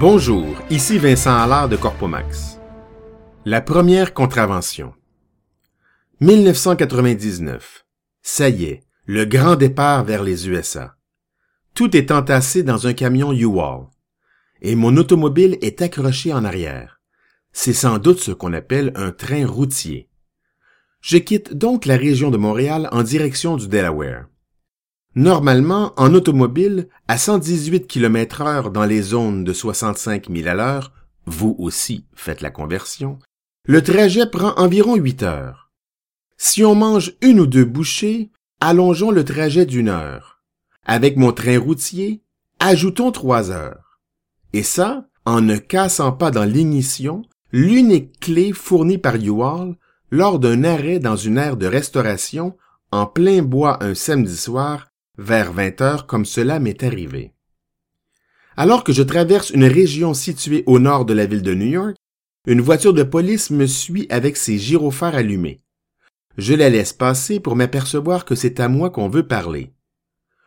Bonjour, ici Vincent Allard de Corpomax. La première contravention. 1999. Ça y est, le grand départ vers les USA. Tout est entassé dans un camion U-Haul. Et mon automobile est accroché en arrière. C'est sans doute ce qu'on appelle un train routier. Je quitte donc la région de Montréal en direction du Delaware. Normalement, en automobile, à 118 km heure dans les zones de 65 000 à l'heure, vous aussi faites la conversion, le trajet prend environ 8 heures. Si on mange une ou deux bouchées, allongeons le trajet d'une heure. Avec mon train routier, ajoutons trois heures. Et ça, en ne cassant pas dans l'ignition l'unique clé fournie par U-Haul lors d'un arrêt dans une aire de restauration en plein bois un samedi soir vers 20 heures comme cela m'est arrivé. Alors que je traverse une région située au nord de la ville de New York, une voiture de police me suit avec ses gyrophares allumés. Je la laisse passer pour m'apercevoir que c'est à moi qu'on veut parler.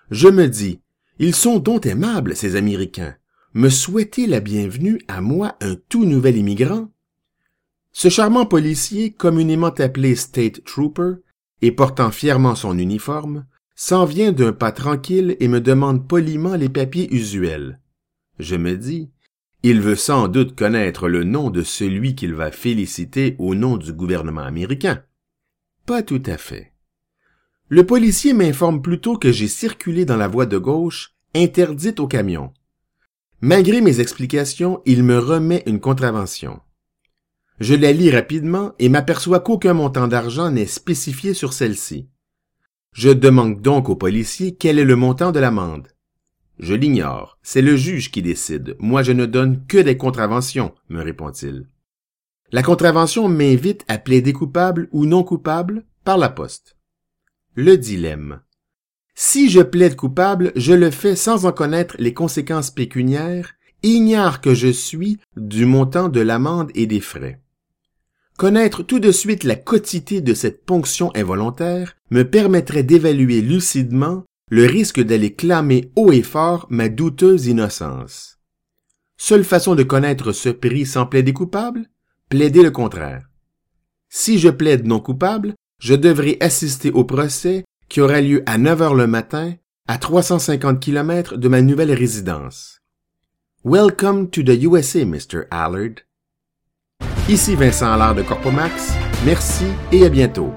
Je me dis, ils sont donc aimables, ces Américains. Me souhaiter la bienvenue à moi, un tout nouvel immigrant? Ce charmant policier, communément appelé State Trooper, et portant fièrement son uniforme, s'en vient d'un pas tranquille et me demande poliment les papiers usuels. Je me dis, il veut sans doute connaître le nom de celui qu'il va féliciter au nom du gouvernement américain. Pas tout à fait. Le policier m'informe plutôt que j'ai circulé dans la voie de gauche, interdite au camion. Malgré mes explications, il me remet une contravention. Je la lis rapidement et m'aperçois qu'aucun montant d'argent n'est spécifié sur celle-ci. Je demande donc au policier quel est le montant de l'amende. Je l'ignore. C'est le juge qui décide. Moi, je ne donne que des contraventions, me répond-il. La contravention m'invite à plaider coupable ou non coupable par la poste. Le dilemme. Si je plaide coupable, je le fais sans en connaître les conséquences pécuniaires, ignare que je suis du montant de l'amende et des frais. Connaître tout de suite la quotité de cette ponction involontaire me permettrait d'évaluer lucidement le risque d'aller clamer haut et fort ma douteuse innocence. Seule façon de connaître ce prix sans plaider coupable? Plaider le contraire. Si je plaide non coupable, je devrais assister au procès qui aura lieu à 9 heures le matin, à 350 km de ma nouvelle résidence. Welcome to the USA, Mr. Allard. Ici Vincent Allard de Corpomax. Merci et à bientôt.